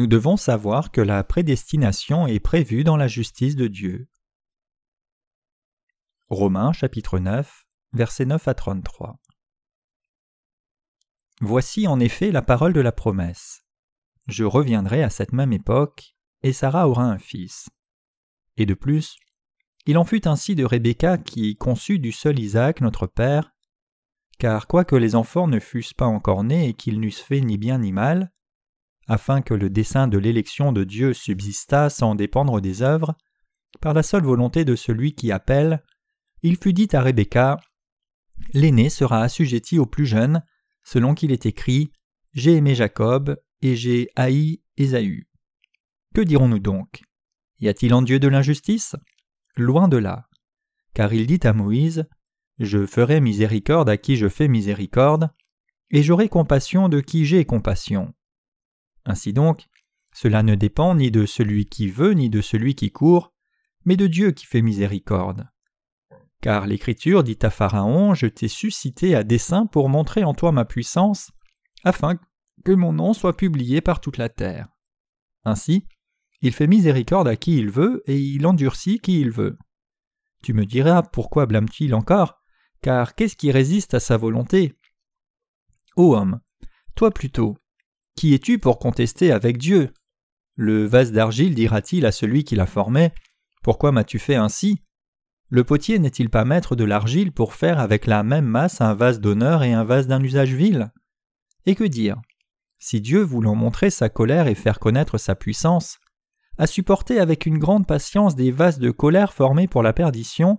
nous devons savoir que la prédestination est prévue dans la justice de Dieu. Romains chapitre 9, versets 9 à 33. Voici en effet la parole de la promesse. Je reviendrai à cette même époque, et Sarah aura un fils. Et de plus, il en fut ainsi de Rebecca qui conçut du seul Isaac notre père, car quoique les enfants ne fussent pas encore nés et qu'ils n'eussent fait ni bien ni mal, afin que le dessein de l'élection de Dieu subsistât sans dépendre des œuvres, par la seule volonté de celui qui appelle, il fut dit à Rebecca L'aîné sera assujetti au plus jeune, selon qu'il est écrit J'ai aimé Jacob et j'ai haï Ésaü. Que dirons-nous donc? Y a-t-il en Dieu de l'injustice? Loin de là. Car il dit à Moïse Je ferai miséricorde à qui je fais miséricorde, et j'aurai compassion de qui j'ai compassion. Ainsi donc, cela ne dépend ni de celui qui veut ni de celui qui court, mais de Dieu qui fait miséricorde. Car l'Écriture dit à Pharaon Je t'ai suscité à dessein pour montrer en toi ma puissance, afin que mon nom soit publié par toute la terre. Ainsi, il fait miséricorde à qui il veut, et il endurcit qui il veut. Tu me diras pourquoi blâme-t-il encore Car qu'est-ce qui résiste à sa volonté? Ô homme, toi plutôt, qui es-tu pour contester avec Dieu? Le vase d'argile dira-t-il à celui qui l'a formé. Pourquoi m'as-tu fait ainsi? Le potier n'est-il pas maître de l'argile pour faire avec la même masse un vase d'honneur et un vase d'un usage vil? Et que dire? Si Dieu, voulant montrer sa colère et faire connaître sa puissance, a supporté avec une grande patience des vases de colère formés pour la perdition,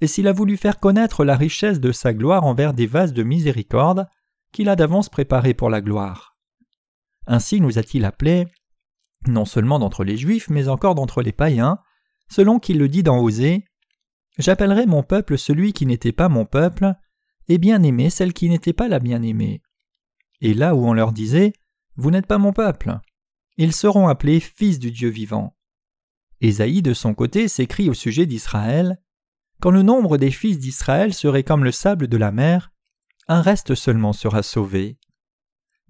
et s'il a voulu faire connaître la richesse de sa gloire envers des vases de miséricorde qu'il a d'avance préparés pour la gloire. Ainsi nous a-t-il appelés, non seulement d'entre les Juifs, mais encore d'entre les païens, selon qu'il le dit dans Osée J'appellerai mon peuple celui qui n'était pas mon peuple, et bien-aimé celle qui n'était pas la bien-aimée. Et là où on leur disait Vous n'êtes pas mon peuple, ils seront appelés fils du Dieu vivant. Ésaïe de son côté s'écrit au sujet d'Israël Quand le nombre des fils d'Israël serait comme le sable de la mer, un reste seulement sera sauvé.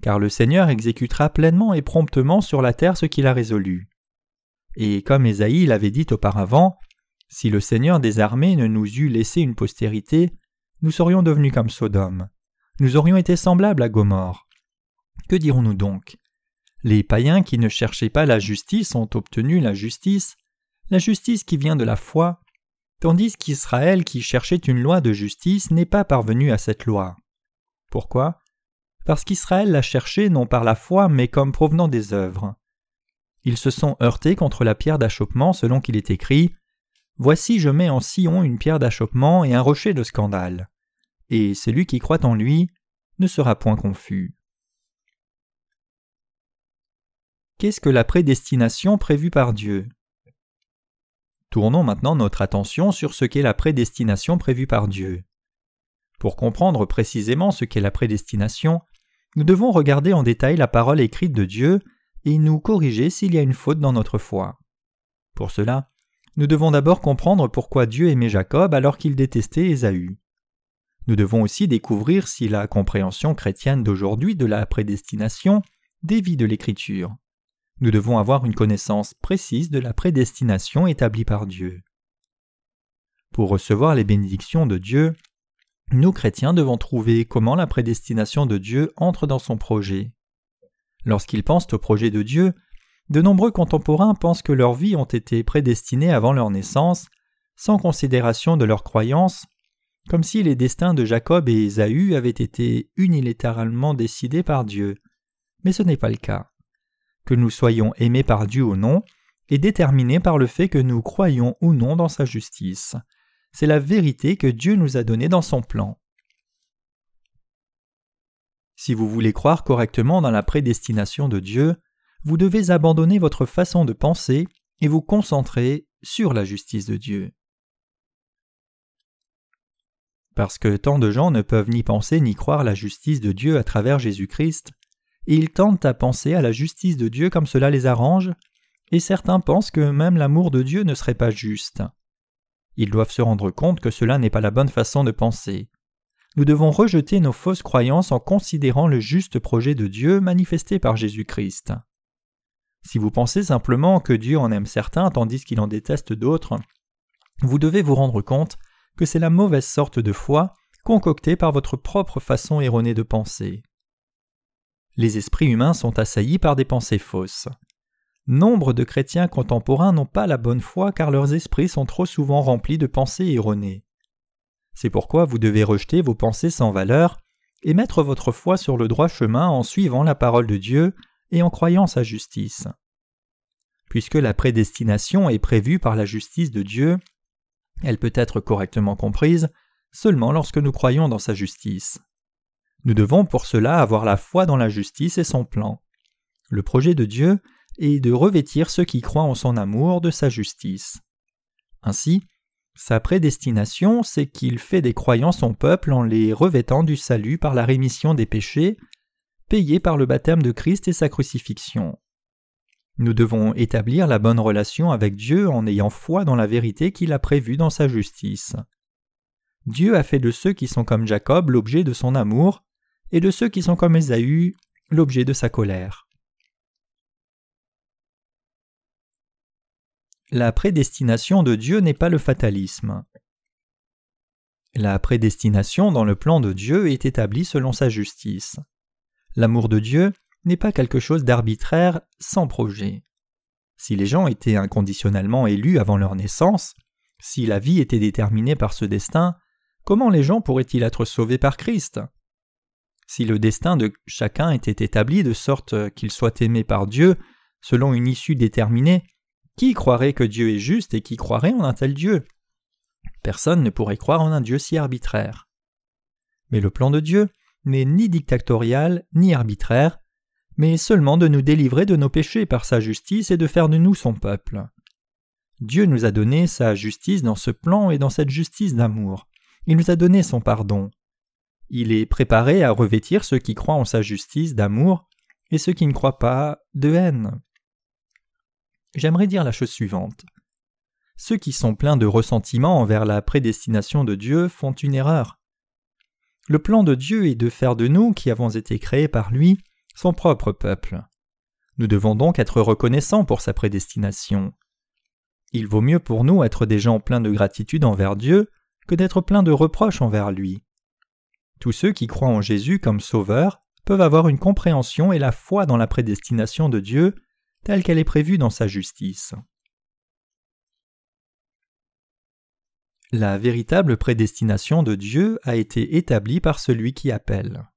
Car le Seigneur exécutera pleinement et promptement sur la terre ce qu'il a résolu. Et comme Ésaïe l'avait dit auparavant, si le Seigneur des armées ne nous eût laissé une postérité, nous serions devenus comme Sodome. Nous aurions été semblables à Gomorre. Que dirons-nous donc? Les païens qui ne cherchaient pas la justice ont obtenu la justice, la justice qui vient de la foi, tandis qu'Israël qui cherchait une loi de justice n'est pas parvenu à cette loi. Pourquoi? Parce qu'Israël l'a cherchée non par la foi mais comme provenant des œuvres. Ils se sont heurtés contre la pierre d'achoppement selon qu'il est écrit Voici je mets en Sion une pierre d'achoppement et un rocher de scandale. Et celui qui croit en lui ne sera point confus. Qu'est-ce que la prédestination prévue par Dieu? Tournons maintenant notre attention sur ce qu'est la prédestination prévue par Dieu. Pour comprendre précisément ce qu'est la prédestination, nous devons regarder en détail la parole écrite de Dieu et nous corriger s'il y a une faute dans notre foi. Pour cela, nous devons d'abord comprendre pourquoi Dieu aimait Jacob alors qu'il détestait Ésaü. Nous devons aussi découvrir si la compréhension chrétienne d'aujourd'hui de la prédestination dévie de l'Écriture. Nous devons avoir une connaissance précise de la prédestination établie par Dieu. Pour recevoir les bénédictions de Dieu, nous chrétiens devons trouver comment la prédestination de Dieu entre dans son projet. Lorsqu'ils pensent au projet de Dieu, de nombreux contemporains pensent que leurs vies ont été prédestinées avant leur naissance, sans considération de leurs croyances, comme si les destins de Jacob et Ésaü avaient été unilatéralement décidés par Dieu. Mais ce n'est pas le cas que nous soyons aimés par Dieu ou non, est déterminé par le fait que nous croyons ou non dans sa justice. C'est la vérité que Dieu nous a donnée dans son plan. Si vous voulez croire correctement dans la prédestination de Dieu, vous devez abandonner votre façon de penser et vous concentrer sur la justice de Dieu. Parce que tant de gens ne peuvent ni penser ni croire la justice de Dieu à travers Jésus-Christ, et ils tentent à penser à la justice de Dieu comme cela les arrange, et certains pensent que même l'amour de Dieu ne serait pas juste. Ils doivent se rendre compte que cela n'est pas la bonne façon de penser. Nous devons rejeter nos fausses croyances en considérant le juste projet de Dieu manifesté par Jésus-Christ. Si vous pensez simplement que Dieu en aime certains tandis qu'il en déteste d'autres, vous devez vous rendre compte que c'est la mauvaise sorte de foi concoctée par votre propre façon erronée de penser. Les esprits humains sont assaillis par des pensées fausses. Nombre de chrétiens contemporains n'ont pas la bonne foi car leurs esprits sont trop souvent remplis de pensées erronées. C'est pourquoi vous devez rejeter vos pensées sans valeur et mettre votre foi sur le droit chemin en suivant la parole de Dieu et en croyant sa justice. Puisque la prédestination est prévue par la justice de Dieu, elle peut être correctement comprise seulement lorsque nous croyons dans sa justice. Nous devons pour cela avoir la foi dans la justice et son plan. Le projet de Dieu est de revêtir ceux qui croient en son amour de sa justice. Ainsi, sa prédestination, c'est qu'il fait des croyants son peuple en les revêtant du salut par la rémission des péchés, payés par le baptême de Christ et sa crucifixion. Nous devons établir la bonne relation avec Dieu en ayant foi dans la vérité qu'il a prévue dans sa justice. Dieu a fait de ceux qui sont comme Jacob l'objet de son amour, et de ceux qui sont comme Ésaü l'objet de sa colère. La prédestination de Dieu n'est pas le fatalisme. La prédestination dans le plan de Dieu est établie selon sa justice. L'amour de Dieu n'est pas quelque chose d'arbitraire sans projet. Si les gens étaient inconditionnellement élus avant leur naissance, si la vie était déterminée par ce destin, comment les gens pourraient-ils être sauvés par Christ? Si le destin de chacun était établi de sorte qu'il soit aimé par Dieu selon une issue déterminée, qui croirait que Dieu est juste et qui croirait en un tel Dieu? Personne ne pourrait croire en un Dieu si arbitraire. Mais le plan de Dieu n'est ni dictatorial ni arbitraire, mais seulement de nous délivrer de nos péchés par sa justice et de faire de nous son peuple. Dieu nous a donné sa justice dans ce plan et dans cette justice d'amour. Il nous a donné son pardon. Il est préparé à revêtir ceux qui croient en sa justice d'amour et ceux qui ne croient pas de haine. J'aimerais dire la chose suivante. Ceux qui sont pleins de ressentiment envers la prédestination de Dieu font une erreur. Le plan de Dieu est de faire de nous, qui avons été créés par lui, son propre peuple. Nous devons donc être reconnaissants pour sa prédestination. Il vaut mieux pour nous être des gens pleins de gratitude envers Dieu que d'être pleins de reproches envers lui. Tous ceux qui croient en Jésus comme Sauveur peuvent avoir une compréhension et la foi dans la prédestination de Dieu telle qu'elle est prévue dans sa justice. La véritable prédestination de Dieu a été établie par celui qui appelle.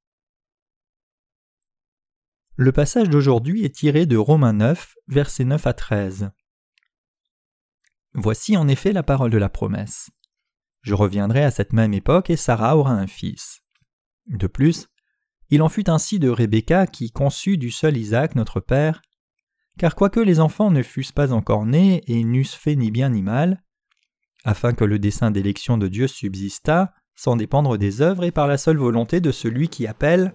Le passage d'aujourd'hui est tiré de Romains 9, versets 9 à 13. Voici en effet la parole de la promesse. Je reviendrai à cette même époque et Sarah aura un fils. De plus, il en fut ainsi de Rebecca qui conçut du seul Isaac notre père, car quoique les enfants ne fussent pas encore nés et n'eussent fait ni bien ni mal, afin que le dessein d'élection de Dieu subsistât, sans dépendre des œuvres et par la seule volonté de celui qui appelle,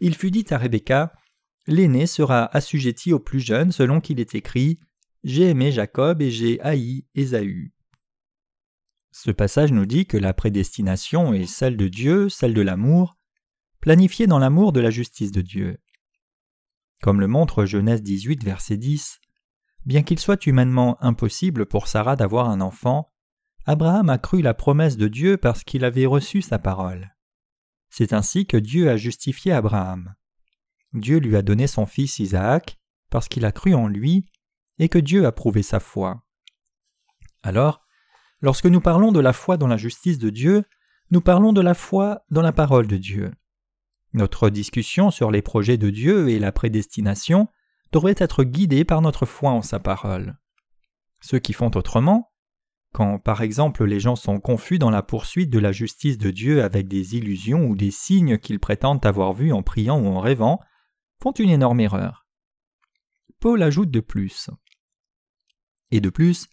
il fut dit à Rebecca L'aîné sera assujetti au plus jeune selon qu'il est écrit J'ai aimé Jacob et j'ai haï Ésaü. Ce passage nous dit que la prédestination est celle de Dieu, celle de l'amour, planifiée dans l'amour de la justice de Dieu. Comme le montre Genèse 18, verset 10, bien qu'il soit humainement impossible pour Sarah d'avoir un enfant, Abraham a cru la promesse de Dieu parce qu'il avait reçu sa parole. C'est ainsi que Dieu a justifié Abraham. Dieu lui a donné son fils Isaac parce qu'il a cru en lui et que Dieu a prouvé sa foi. Alors, lorsque nous parlons de la foi dans la justice de Dieu, nous parlons de la foi dans la parole de Dieu. Notre discussion sur les projets de Dieu et la prédestination devrait être guidée par notre foi en sa parole. Ceux qui font autrement, quand par exemple les gens sont confus dans la poursuite de la justice de Dieu avec des illusions ou des signes qu'ils prétendent avoir vus en priant ou en rêvant, font une énorme erreur. Paul ajoute de plus. Et de plus,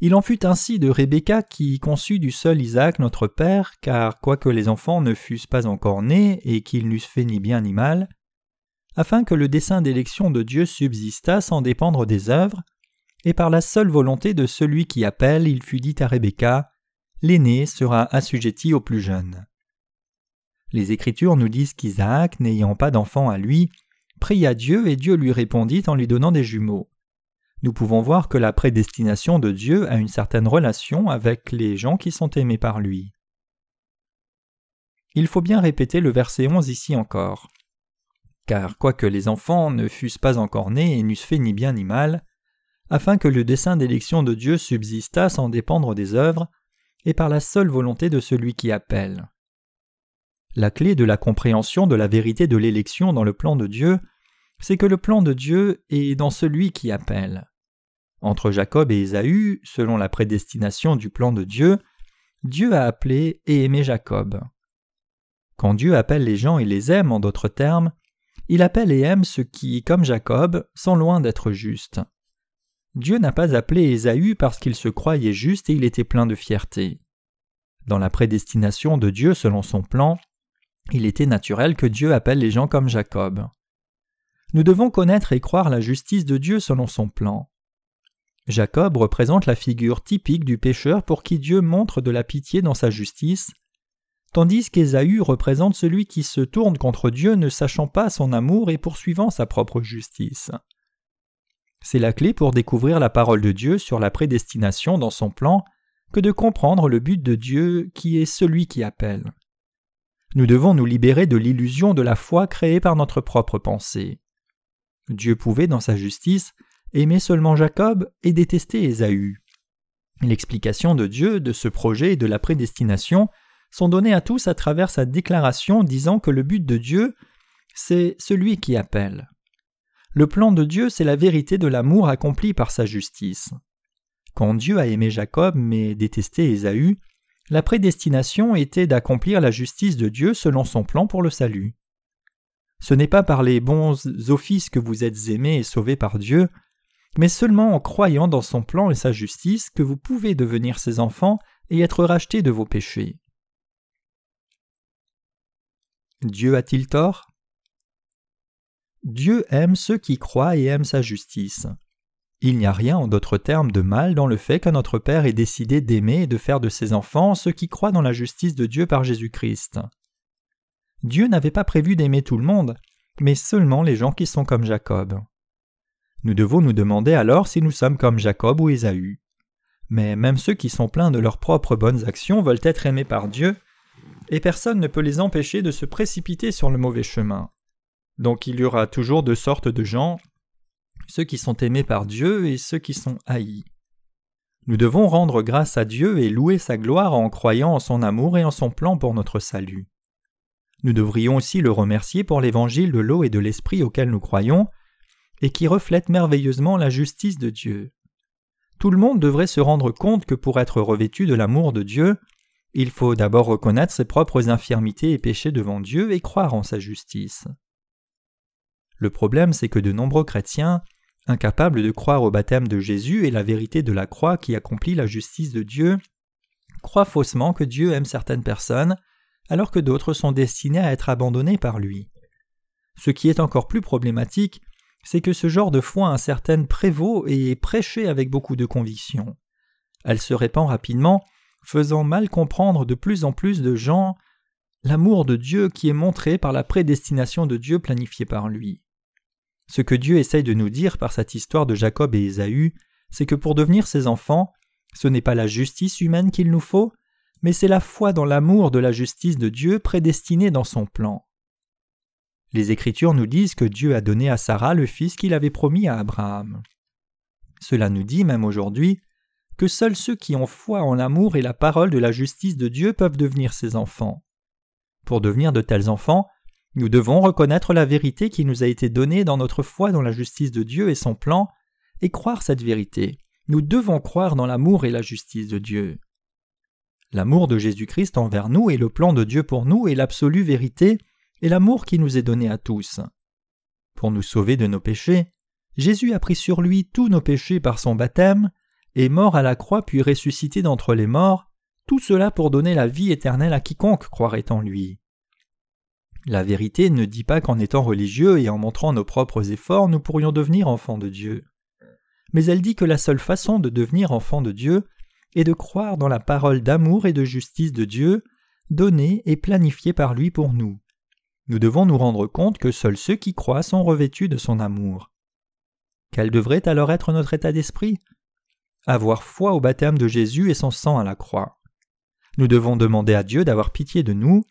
il en fut ainsi de Rebecca qui conçut du seul Isaac notre père, car quoique les enfants ne fussent pas encore nés et qu'ils n'eussent fait ni bien ni mal, afin que le dessein d'élection de Dieu subsistât sans dépendre des œuvres, et par la seule volonté de celui qui appelle, il fut dit à Rebecca L'aîné sera assujetti au plus jeune. Les Écritures nous disent qu'Isaac, n'ayant pas d'enfant à lui, pria Dieu et Dieu lui répondit en lui donnant des jumeaux. Nous pouvons voir que la prédestination de Dieu a une certaine relation avec les gens qui sont aimés par lui. Il faut bien répéter le verset 11 ici encore. Car quoique les enfants ne fussent pas encore nés et n'eussent fait ni bien ni mal, afin que le dessein d'élection de Dieu subsistât sans dépendre des œuvres, et par la seule volonté de celui qui appelle. La clé de la compréhension de la vérité de l'élection dans le plan de Dieu, c'est que le plan de Dieu est dans celui qui appelle. Entre Jacob et Ésaü, selon la prédestination du plan de Dieu, Dieu a appelé et aimé Jacob. Quand Dieu appelle les gens et les aime, en d'autres termes, il appelle et aime ceux qui, comme Jacob, sont loin d'être justes. Dieu n'a pas appelé Ésaü parce qu'il se croyait juste et il était plein de fierté. Dans la prédestination de Dieu selon son plan, il était naturel que Dieu appelle les gens comme Jacob. Nous devons connaître et croire la justice de Dieu selon son plan. Jacob représente la figure typique du pécheur pour qui Dieu montre de la pitié dans sa justice, tandis qu'Ésaü représente celui qui se tourne contre Dieu ne sachant pas son amour et poursuivant sa propre justice. C'est la clé pour découvrir la parole de Dieu sur la prédestination dans son plan que de comprendre le but de Dieu qui est celui qui appelle. Nous devons nous libérer de l'illusion de la foi créée par notre propre pensée. Dieu pouvait, dans sa justice, aimer seulement Jacob et détester Ésaü. L'explication de Dieu de ce projet et de la prédestination sont données à tous à travers sa déclaration disant que le but de Dieu, c'est celui qui appelle. Le plan de Dieu, c'est la vérité de l'amour accompli par sa justice. Quand Dieu a aimé Jacob mais détesté Ésaü, la prédestination était d'accomplir la justice de Dieu selon son plan pour le salut. Ce n'est pas par les bons offices que vous êtes aimés et sauvés par Dieu, mais seulement en croyant dans son plan et sa justice que vous pouvez devenir ses enfants et être rachetés de vos péchés. Dieu a-t-il tort? Dieu aime ceux qui croient et aiment sa justice. Il n'y a rien en d'autres termes de mal dans le fait que notre Père ait décidé d'aimer et de faire de ses enfants ceux qui croient dans la justice de Dieu par Jésus-Christ. Dieu n'avait pas prévu d'aimer tout le monde, mais seulement les gens qui sont comme Jacob. Nous devons nous demander alors si nous sommes comme Jacob ou Ésaü. Mais même ceux qui sont pleins de leurs propres bonnes actions veulent être aimés par Dieu, et personne ne peut les empêcher de se précipiter sur le mauvais chemin. Donc il y aura toujours deux sortes de gens, ceux qui sont aimés par Dieu et ceux qui sont haïs. Nous devons rendre grâce à Dieu et louer sa gloire en croyant en son amour et en son plan pour notre salut. Nous devrions aussi le remercier pour l'évangile de l'eau et de l'esprit auquel nous croyons, et qui reflète merveilleusement la justice de Dieu. Tout le monde devrait se rendre compte que pour être revêtu de l'amour de Dieu, il faut d'abord reconnaître ses propres infirmités et péchés devant Dieu et croire en sa justice. Le problème, c'est que de nombreux chrétiens, incapables de croire au baptême de Jésus et la vérité de la croix qui accomplit la justice de Dieu, croient faussement que Dieu aime certaines personnes, alors que d'autres sont destinées à être abandonnées par lui. Ce qui est encore plus problématique, c'est que ce genre de foi incertaine prévaut et est prêché avec beaucoup de conviction. Elle se répand rapidement, faisant mal comprendre de plus en plus de gens l'amour de Dieu qui est montré par la prédestination de Dieu planifiée par lui. Ce que Dieu essaye de nous dire par cette histoire de Jacob et Ésaü, c'est que pour devenir ses enfants, ce n'est pas la justice humaine qu'il nous faut, mais c'est la foi dans l'amour de la justice de Dieu prédestinée dans son plan. Les Écritures nous disent que Dieu a donné à Sarah le fils qu'il avait promis à Abraham. Cela nous dit même aujourd'hui que seuls ceux qui ont foi en l'amour et la parole de la justice de Dieu peuvent devenir ses enfants. Pour devenir de tels enfants, nous devons reconnaître la vérité qui nous a été donnée dans notre foi dans la justice de Dieu et son plan, et croire cette vérité. Nous devons croire dans l'amour et la justice de Dieu. L'amour de Jésus-Christ envers nous et le plan de Dieu pour nous est l'absolue vérité et l'amour qui nous est donné à tous. Pour nous sauver de nos péchés, Jésus a pris sur lui tous nos péchés par son baptême, est mort à la croix puis ressuscité d'entre les morts, tout cela pour donner la vie éternelle à quiconque croirait en lui. La vérité ne dit pas qu'en étant religieux et en montrant nos propres efforts nous pourrions devenir enfants de Dieu. Mais elle dit que la seule façon de devenir enfants de Dieu est de croire dans la parole d'amour et de justice de Dieu, donnée et planifiée par lui pour nous. Nous devons nous rendre compte que seuls ceux qui croient sont revêtus de son amour. Quel devrait alors être notre état d'esprit? Avoir foi au baptême de Jésus et son sang à la croix. Nous devons demander à Dieu d'avoir pitié de nous.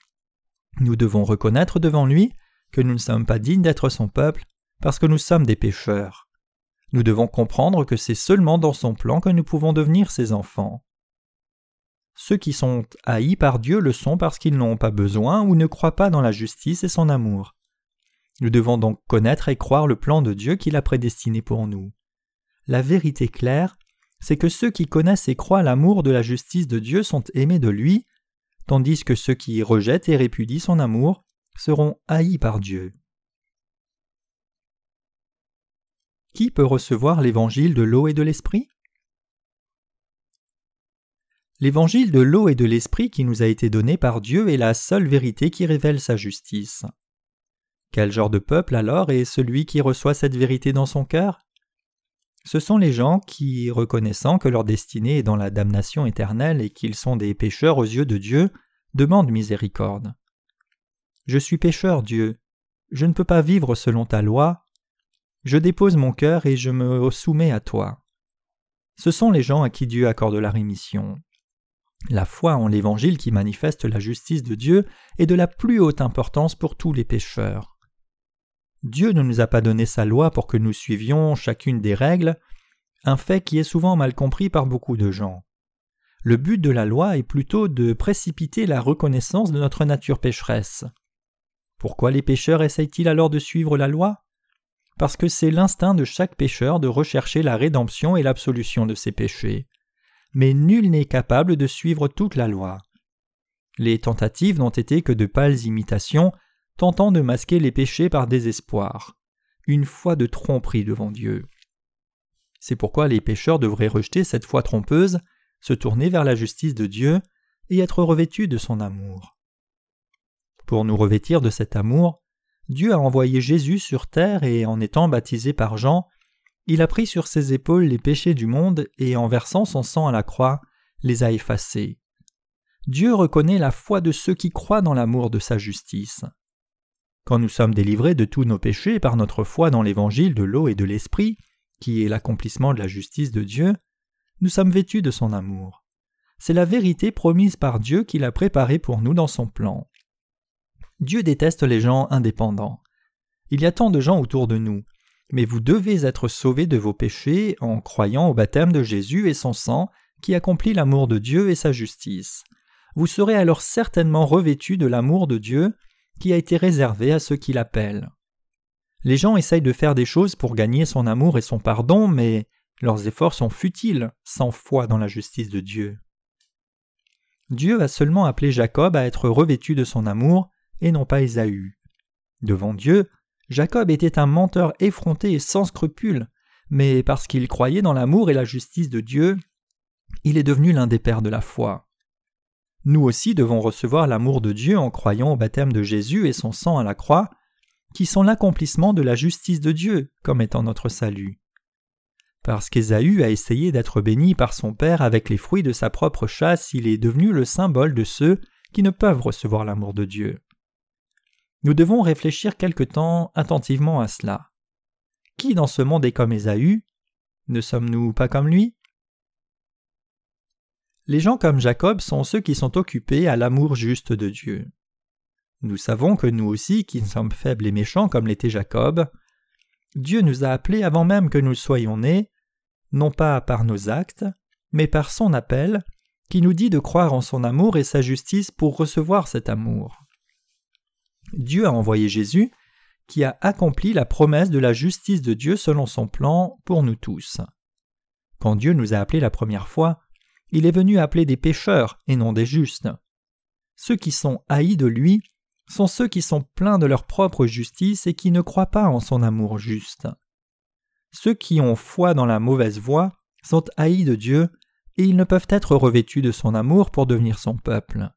Nous devons reconnaître devant lui que nous ne sommes pas dignes d'être son peuple parce que nous sommes des pécheurs. Nous devons comprendre que c'est seulement dans son plan que nous pouvons devenir ses enfants. Ceux qui sont haïs par Dieu le sont parce qu'ils n'ont pas besoin ou ne croient pas dans la justice et son amour. Nous devons donc connaître et croire le plan de Dieu qu'il a prédestiné pour nous. La vérité claire, c'est que ceux qui connaissent et croient l'amour de la justice de Dieu sont aimés de lui, tandis que ceux qui rejettent et répudient son amour seront haïs par Dieu. Qui peut recevoir l'évangile de l'eau et de l'esprit? L'évangile de l'eau et de l'esprit qui nous a été donné par Dieu est la seule vérité qui révèle sa justice. Quel genre de peuple alors est celui qui reçoit cette vérité dans son cœur? Ce sont les gens qui, reconnaissant que leur destinée est dans la damnation éternelle et qu'ils sont des pécheurs aux yeux de Dieu, demandent miséricorde. Je suis pécheur, Dieu. Je ne peux pas vivre selon ta loi. Je dépose mon cœur et je me soumets à toi. Ce sont les gens à qui Dieu accorde la rémission. La foi en l'Évangile qui manifeste la justice de Dieu est de la plus haute importance pour tous les pécheurs. Dieu ne nous a pas donné sa loi pour que nous suivions chacune des règles, un fait qui est souvent mal compris par beaucoup de gens. Le but de la loi est plutôt de précipiter la reconnaissance de notre nature pécheresse. Pourquoi les pécheurs essayent-ils alors de suivre la loi? Parce que c'est l'instinct de chaque pécheur de rechercher la rédemption et l'absolution de ses péchés. Mais nul n'est capable de suivre toute la loi. Les tentatives n'ont été que de pâles imitations tentant de masquer les péchés par désespoir, une foi de tromperie devant Dieu. C'est pourquoi les pécheurs devraient rejeter cette foi trompeuse, se tourner vers la justice de Dieu et être revêtus de son amour. Pour nous revêtir de cet amour, Dieu a envoyé Jésus sur terre et en étant baptisé par Jean, il a pris sur ses épaules les péchés du monde et en versant son sang à la croix, les a effacés. Dieu reconnaît la foi de ceux qui croient dans l'amour de sa justice. Quand nous sommes délivrés de tous nos péchés par notre foi dans l'évangile de l'eau et de l'esprit, qui est l'accomplissement de la justice de Dieu, nous sommes vêtus de son amour. C'est la vérité promise par Dieu qu'il a préparée pour nous dans son plan. Dieu déteste les gens indépendants. Il y a tant de gens autour de nous, mais vous devez être sauvés de vos péchés en croyant au baptême de Jésus et son sang qui accomplit l'amour de Dieu et sa justice. Vous serez alors certainement revêtus de l'amour de Dieu qui a été réservé à ceux qui l'appellent. Les gens essayent de faire des choses pour gagner son amour et son pardon, mais leurs efforts sont futiles sans foi dans la justice de Dieu. Dieu a seulement appelé Jacob à être revêtu de son amour et non pas Ésaü. Devant Dieu, Jacob était un menteur effronté et sans scrupules, mais parce qu'il croyait dans l'amour et la justice de Dieu, il est devenu l'un des pères de la foi. Nous aussi devons recevoir l'amour de Dieu en croyant au baptême de Jésus et son sang à la croix, qui sont l'accomplissement de la justice de Dieu comme étant notre salut. Parce qu'Ésaü a essayé d'être béni par son père avec les fruits de sa propre chasse, il est devenu le symbole de ceux qui ne peuvent recevoir l'amour de Dieu. Nous devons réfléchir quelque temps attentivement à cela. Qui dans ce monde est comme Ésaü? Ne sommes-nous pas comme lui? Les gens comme Jacob sont ceux qui sont occupés à l'amour juste de Dieu. Nous savons que nous aussi, qui sommes faibles et méchants comme l'était Jacob, Dieu nous a appelés avant même que nous soyons nés, non pas par nos actes, mais par son appel, qui nous dit de croire en son amour et sa justice pour recevoir cet amour. Dieu a envoyé Jésus, qui a accompli la promesse de la justice de Dieu selon son plan pour nous tous. Quand Dieu nous a appelés la première fois, il est venu appeler des pécheurs et non des justes. Ceux qui sont haïs de lui sont ceux qui sont pleins de leur propre justice et qui ne croient pas en son amour juste. Ceux qui ont foi dans la mauvaise voie sont haïs de Dieu et ils ne peuvent être revêtus de son amour pour devenir son peuple.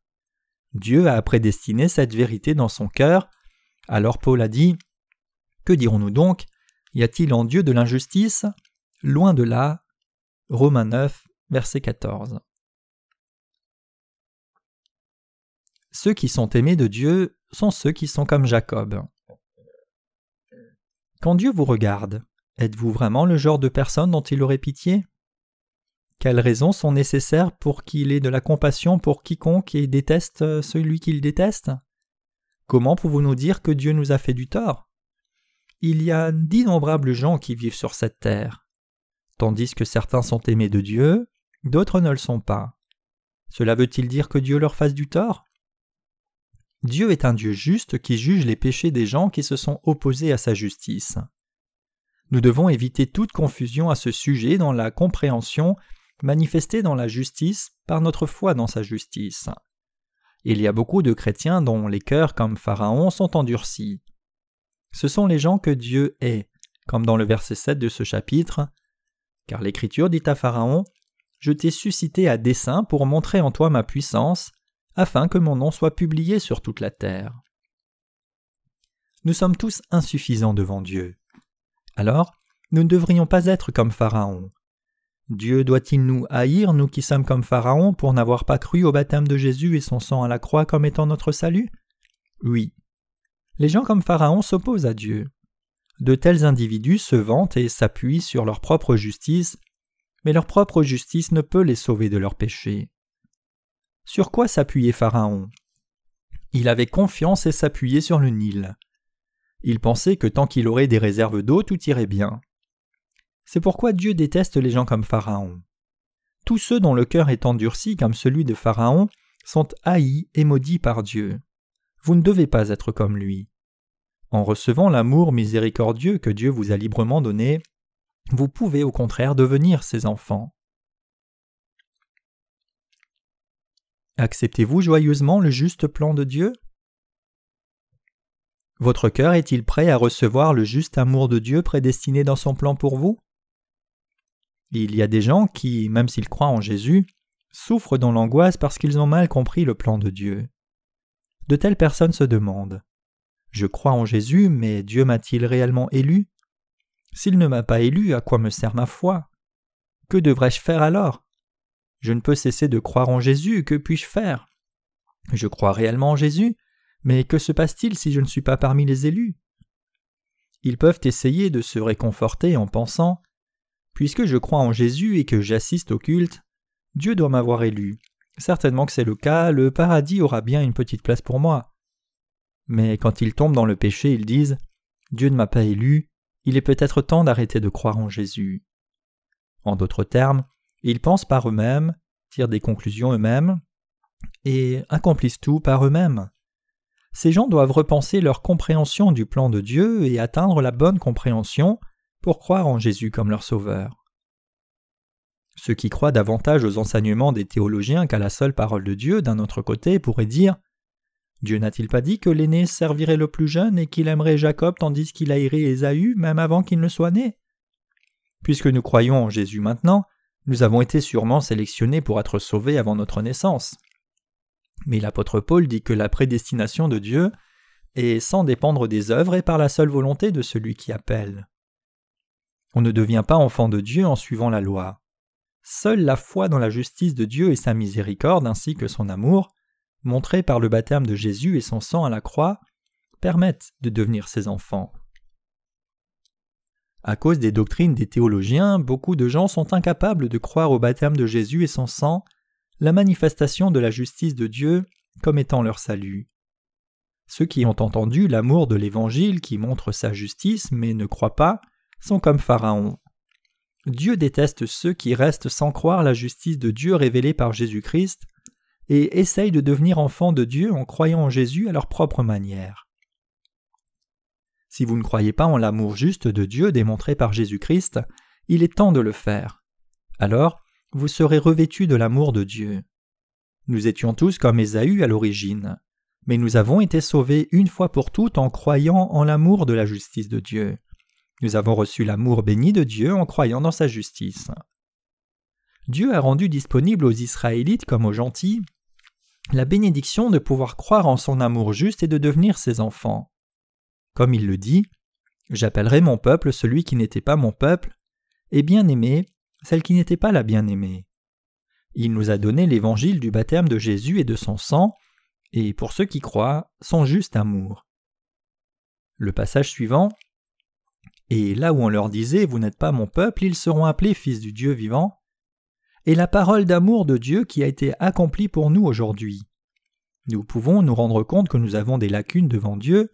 Dieu a prédestiné cette vérité dans son cœur. Alors Paul a dit Que dirons-nous donc? Y a-t-il en Dieu de l'injustice? Loin de là. Romains 9, verset 14. Ceux qui sont aimés de Dieu sont ceux qui sont comme Jacob. Quand Dieu vous regarde, Êtes-vous vraiment le genre de personne dont il aurait pitié? Quelles raisons sont nécessaires pour qu'il ait de la compassion pour quiconque et déteste celui qu'il déteste? Comment pouvons-nous dire que Dieu nous a fait du tort? Il y a d'innombrables gens qui vivent sur cette terre. Tandis que certains sont aimés de Dieu, d'autres ne le sont pas. Cela veut-il dire que Dieu leur fasse du tort? Dieu est un Dieu juste qui juge les péchés des gens qui se sont opposés à sa justice. Nous devons éviter toute confusion à ce sujet dans la compréhension manifestée dans la justice par notre foi dans sa justice. Il y a beaucoup de chrétiens dont les cœurs comme Pharaon sont endurcis. Ce sont les gens que Dieu est, comme dans le verset 7 de ce chapitre, car l'Écriture dit à Pharaon Je t'ai suscité à dessein pour montrer en toi ma puissance, afin que mon nom soit publié sur toute la terre. Nous sommes tous insuffisants devant Dieu. Alors, nous ne devrions pas être comme Pharaon. Dieu doit-il nous haïr, nous qui sommes comme Pharaon, pour n'avoir pas cru au baptême de Jésus et son sang à la croix comme étant notre salut? Oui. Les gens comme Pharaon s'opposent à Dieu. De tels individus se vantent et s'appuient sur leur propre justice, mais leur propre justice ne peut les sauver de leurs péchés. Sur quoi s'appuyait Pharaon? Il avait confiance et s'appuyait sur le Nil. Il pensait que tant qu'il aurait des réserves d'eau, tout irait bien. C'est pourquoi Dieu déteste les gens comme Pharaon. Tous ceux dont le cœur est endurci comme celui de Pharaon sont haïs et maudits par Dieu. Vous ne devez pas être comme lui. En recevant l'amour miséricordieux que Dieu vous a librement donné, vous pouvez au contraire devenir ses enfants. Acceptez-vous joyeusement le juste plan de Dieu? Votre cœur est-il prêt à recevoir le juste amour de Dieu prédestiné dans son plan pour vous? Il y a des gens qui, même s'ils croient en Jésus, souffrent dans l'angoisse parce qu'ils ont mal compris le plan de Dieu. De telles personnes se demandent Je crois en Jésus, mais Dieu m'a-t-il réellement élu? S'il ne m'a pas élu, à quoi me sert ma foi? Que devrais-je faire alors? Je ne peux cesser de croire en Jésus, que puis-je faire? Je crois réellement en Jésus, mais que se passe-t-il si je ne suis pas parmi les élus? Ils peuvent essayer de se réconforter en pensant Puisque je crois en Jésus et que j'assiste au culte, Dieu doit m'avoir élu. Certainement que c'est le cas, le paradis aura bien une petite place pour moi. Mais quand ils tombent dans le péché, ils disent Dieu ne m'a pas élu, il est peut-être temps d'arrêter de croire en Jésus. En d'autres termes, ils pensent par eux-mêmes, tirent des conclusions eux-mêmes, et accomplissent tout par eux-mêmes ces gens doivent repenser leur compréhension du plan de Dieu et atteindre la bonne compréhension pour croire en Jésus comme leur Sauveur. Ceux qui croient davantage aux enseignements des théologiens qu'à la seule parole de Dieu, d'un autre côté, pourraient dire Dieu n'a-t-il pas dit que l'aîné servirait le plus jeune et qu'il aimerait Jacob tandis qu'il haïrait Ésaü même avant qu'il ne soit né? Puisque nous croyons en Jésus maintenant, nous avons été sûrement sélectionnés pour être sauvés avant notre naissance. Mais l'apôtre Paul dit que la prédestination de Dieu est sans dépendre des œuvres et par la seule volonté de celui qui appelle. On ne devient pas enfant de Dieu en suivant la loi. Seule la foi dans la justice de Dieu et sa miséricorde ainsi que son amour, montrés par le baptême de Jésus et son sang à la croix, permettent de devenir ses enfants. À cause des doctrines des théologiens, beaucoup de gens sont incapables de croire au baptême de Jésus et son sang la manifestation de la justice de Dieu comme étant leur salut. Ceux qui ont entendu l'amour de l'Évangile qui montre sa justice mais ne croient pas sont comme Pharaon. Dieu déteste ceux qui restent sans croire la justice de Dieu révélée par Jésus-Christ et essayent de devenir enfants de Dieu en croyant en Jésus à leur propre manière. Si vous ne croyez pas en l'amour juste de Dieu démontré par Jésus-Christ, il est temps de le faire. Alors, vous serez revêtus de l'amour de Dieu. Nous étions tous comme Ésaü à l'origine, mais nous avons été sauvés une fois pour toutes en croyant en l'amour de la justice de Dieu. Nous avons reçu l'amour béni de Dieu en croyant dans sa justice. Dieu a rendu disponible aux Israélites comme aux gentils la bénédiction de pouvoir croire en son amour juste et de devenir ses enfants. Comme il le dit, J'appellerai mon peuple celui qui n'était pas mon peuple, et bien-aimé, celle qui n'était pas la bien-aimée. Il nous a donné l'évangile du baptême de Jésus et de son sang, et pour ceux qui croient, son juste amour. Le passage suivant et là où on leur disait Vous n'êtes pas mon peuple, ils seront appelés fils du Dieu vivant, et la parole d'amour de Dieu qui a été accomplie pour nous aujourd'hui. Nous pouvons nous rendre compte que nous avons des lacunes devant Dieu,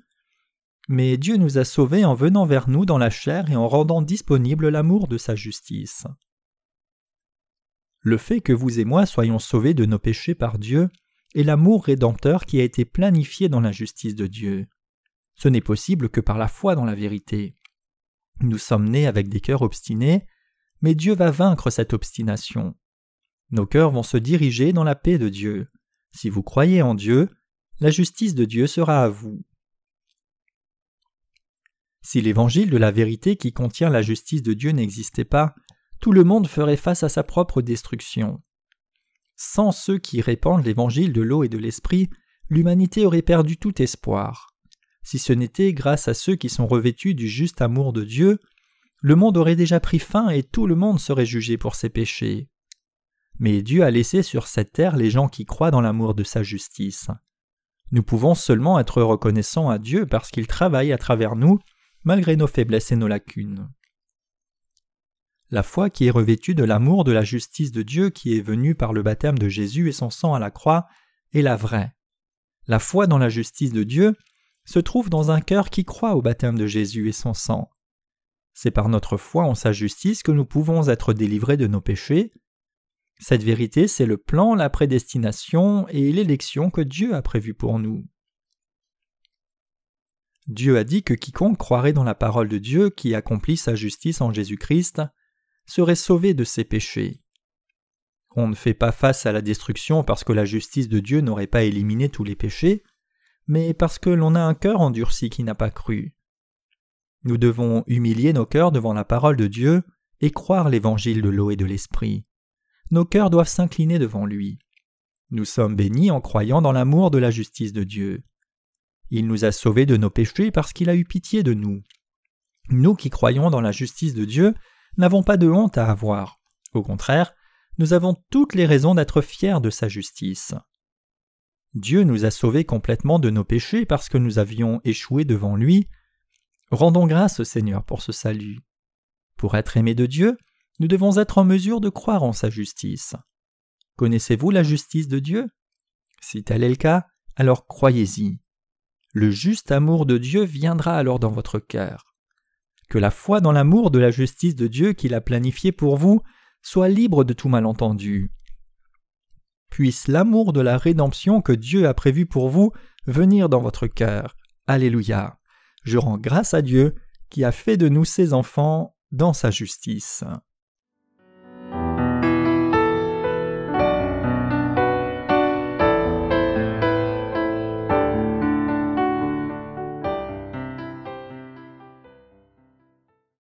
mais Dieu nous a sauvés en venant vers nous dans la chair et en rendant disponible l'amour de sa justice. Le fait que vous et moi soyons sauvés de nos péchés par Dieu est l'amour rédempteur qui a été planifié dans la justice de Dieu. Ce n'est possible que par la foi dans la vérité. Nous sommes nés avec des cœurs obstinés, mais Dieu va vaincre cette obstination. Nos cœurs vont se diriger dans la paix de Dieu. Si vous croyez en Dieu, la justice de Dieu sera à vous. Si l'évangile de la vérité qui contient la justice de Dieu n'existait pas, tout le monde ferait face à sa propre destruction. Sans ceux qui répandent l'évangile de l'eau et de l'esprit, l'humanité aurait perdu tout espoir. Si ce n'était grâce à ceux qui sont revêtus du juste amour de Dieu, le monde aurait déjà pris fin et tout le monde serait jugé pour ses péchés. Mais Dieu a laissé sur cette terre les gens qui croient dans l'amour de sa justice. Nous pouvons seulement être reconnaissants à Dieu parce qu'il travaille à travers nous, malgré nos faiblesses et nos lacunes. La foi qui est revêtue de l'amour de la justice de Dieu qui est venue par le baptême de Jésus et son sang à la croix est la vraie. La foi dans la justice de Dieu se trouve dans un cœur qui croit au baptême de Jésus et son sang. C'est par notre foi en sa justice que nous pouvons être délivrés de nos péchés. Cette vérité, c'est le plan, la prédestination et l'élection que Dieu a prévu pour nous. Dieu a dit que quiconque croirait dans la parole de Dieu qui accomplit sa justice en Jésus-Christ serait sauvé de ses péchés. On ne fait pas face à la destruction parce que la justice de Dieu n'aurait pas éliminé tous les péchés, mais parce que l'on a un cœur endurci qui n'a pas cru. Nous devons humilier nos cœurs devant la parole de Dieu et croire l'évangile de l'eau et de l'esprit. Nos cœurs doivent s'incliner devant lui. Nous sommes bénis en croyant dans l'amour de la justice de Dieu. Il nous a sauvés de nos péchés parce qu'il a eu pitié de nous. Nous qui croyons dans la justice de Dieu n'avons pas de honte à avoir. Au contraire, nous avons toutes les raisons d'être fiers de sa justice. Dieu nous a sauvés complètement de nos péchés parce que nous avions échoué devant lui. Rendons grâce au Seigneur pour ce salut. Pour être aimés de Dieu, nous devons être en mesure de croire en sa justice. Connaissez-vous la justice de Dieu? Si tel est le cas, alors croyez-y. Le juste amour de Dieu viendra alors dans votre cœur que la foi dans l'amour de la justice de Dieu qu'il a planifié pour vous soit libre de tout malentendu. Puisse l'amour de la rédemption que Dieu a prévu pour vous venir dans votre cœur. Alléluia. Je rends grâce à Dieu qui a fait de nous ses enfants dans sa justice.